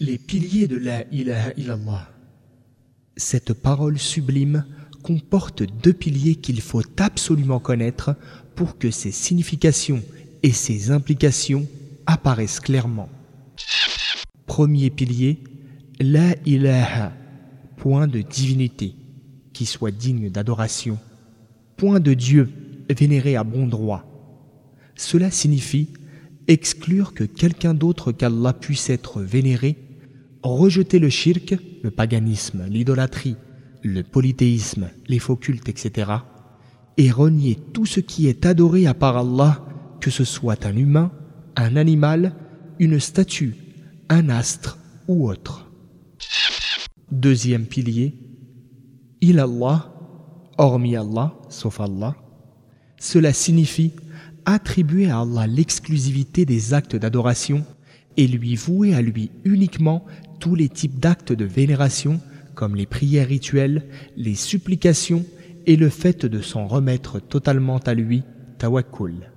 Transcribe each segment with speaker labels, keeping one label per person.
Speaker 1: Les piliers de la ilaha illallah. Cette parole sublime comporte deux piliers qu'il faut absolument connaître pour que ses significations et ses implications apparaissent clairement. Premier pilier, la ilaha, point de divinité, qui soit digne d'adoration, point de Dieu vénéré à bon droit. Cela signifie exclure que quelqu'un d'autre qu'Allah puisse être vénéré, rejeter le shirk, le paganisme, l'idolâtrie, le polythéisme, les faux cultes, etc., et renier tout ce qui est adoré à part Allah, que ce soit un humain, un animal, une statue, un astre ou autre. Deuxième pilier, il Allah, hormis Allah, sauf Allah. Cela signifie attribuer à Allah l'exclusivité des actes d'adoration et lui vouer à lui uniquement tous les types d'actes de vénération comme les prières rituelles, les supplications et le fait de s'en remettre totalement à lui, tawakkul.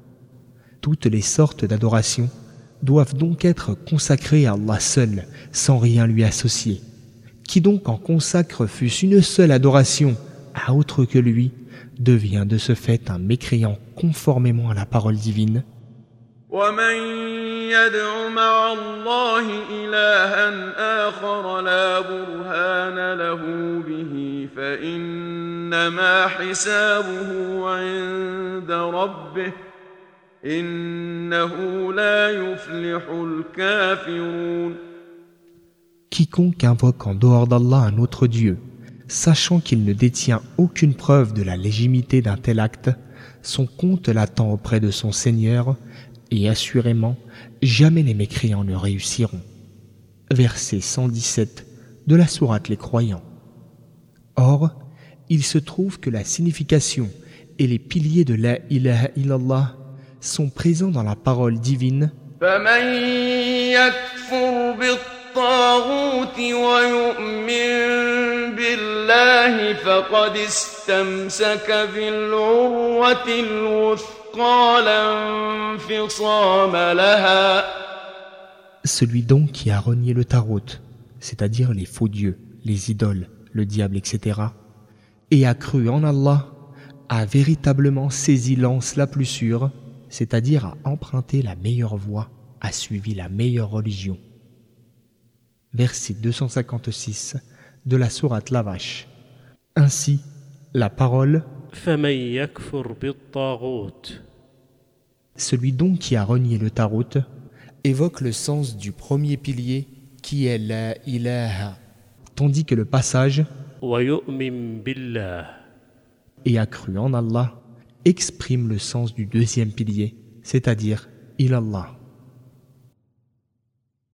Speaker 1: Toutes les sortes d'adoration doivent donc être consacrées à Allah seul, sans rien lui associer. Qui donc en consacre fût-ce une seule adoration à autre que lui, devient de ce fait un mécréant conformément à la parole divine. Quiconque invoque en dehors d'Allah un autre Dieu, sachant qu'il ne détient aucune preuve de la légitimité d'un tel acte, son compte l'attend auprès de son Seigneur, et assurément, jamais les mécréants ne réussiront. Verset 117 de la Sourate Les Croyants. Or, il se trouve que la signification et les piliers de la ilaha illallah sont présents dans la parole divine. Celui donc qui a renié le tarot, c'est-à-dire les faux dieux, les idoles, le diable, etc., et a cru en Allah, a véritablement saisi l'anse la plus sûre, c'est-à-dire a emprunté la meilleure voie, a suivi la meilleure religion. Verset 256 de la sourate La Vache. Ainsi, la parole Celui donc qui a renié le tarot évoque le sens du premier pilier qui est la ilaha, tandis que le passage et a cru en Allah exprime le sens du deuxième pilier, c'est-à-dire il Allah.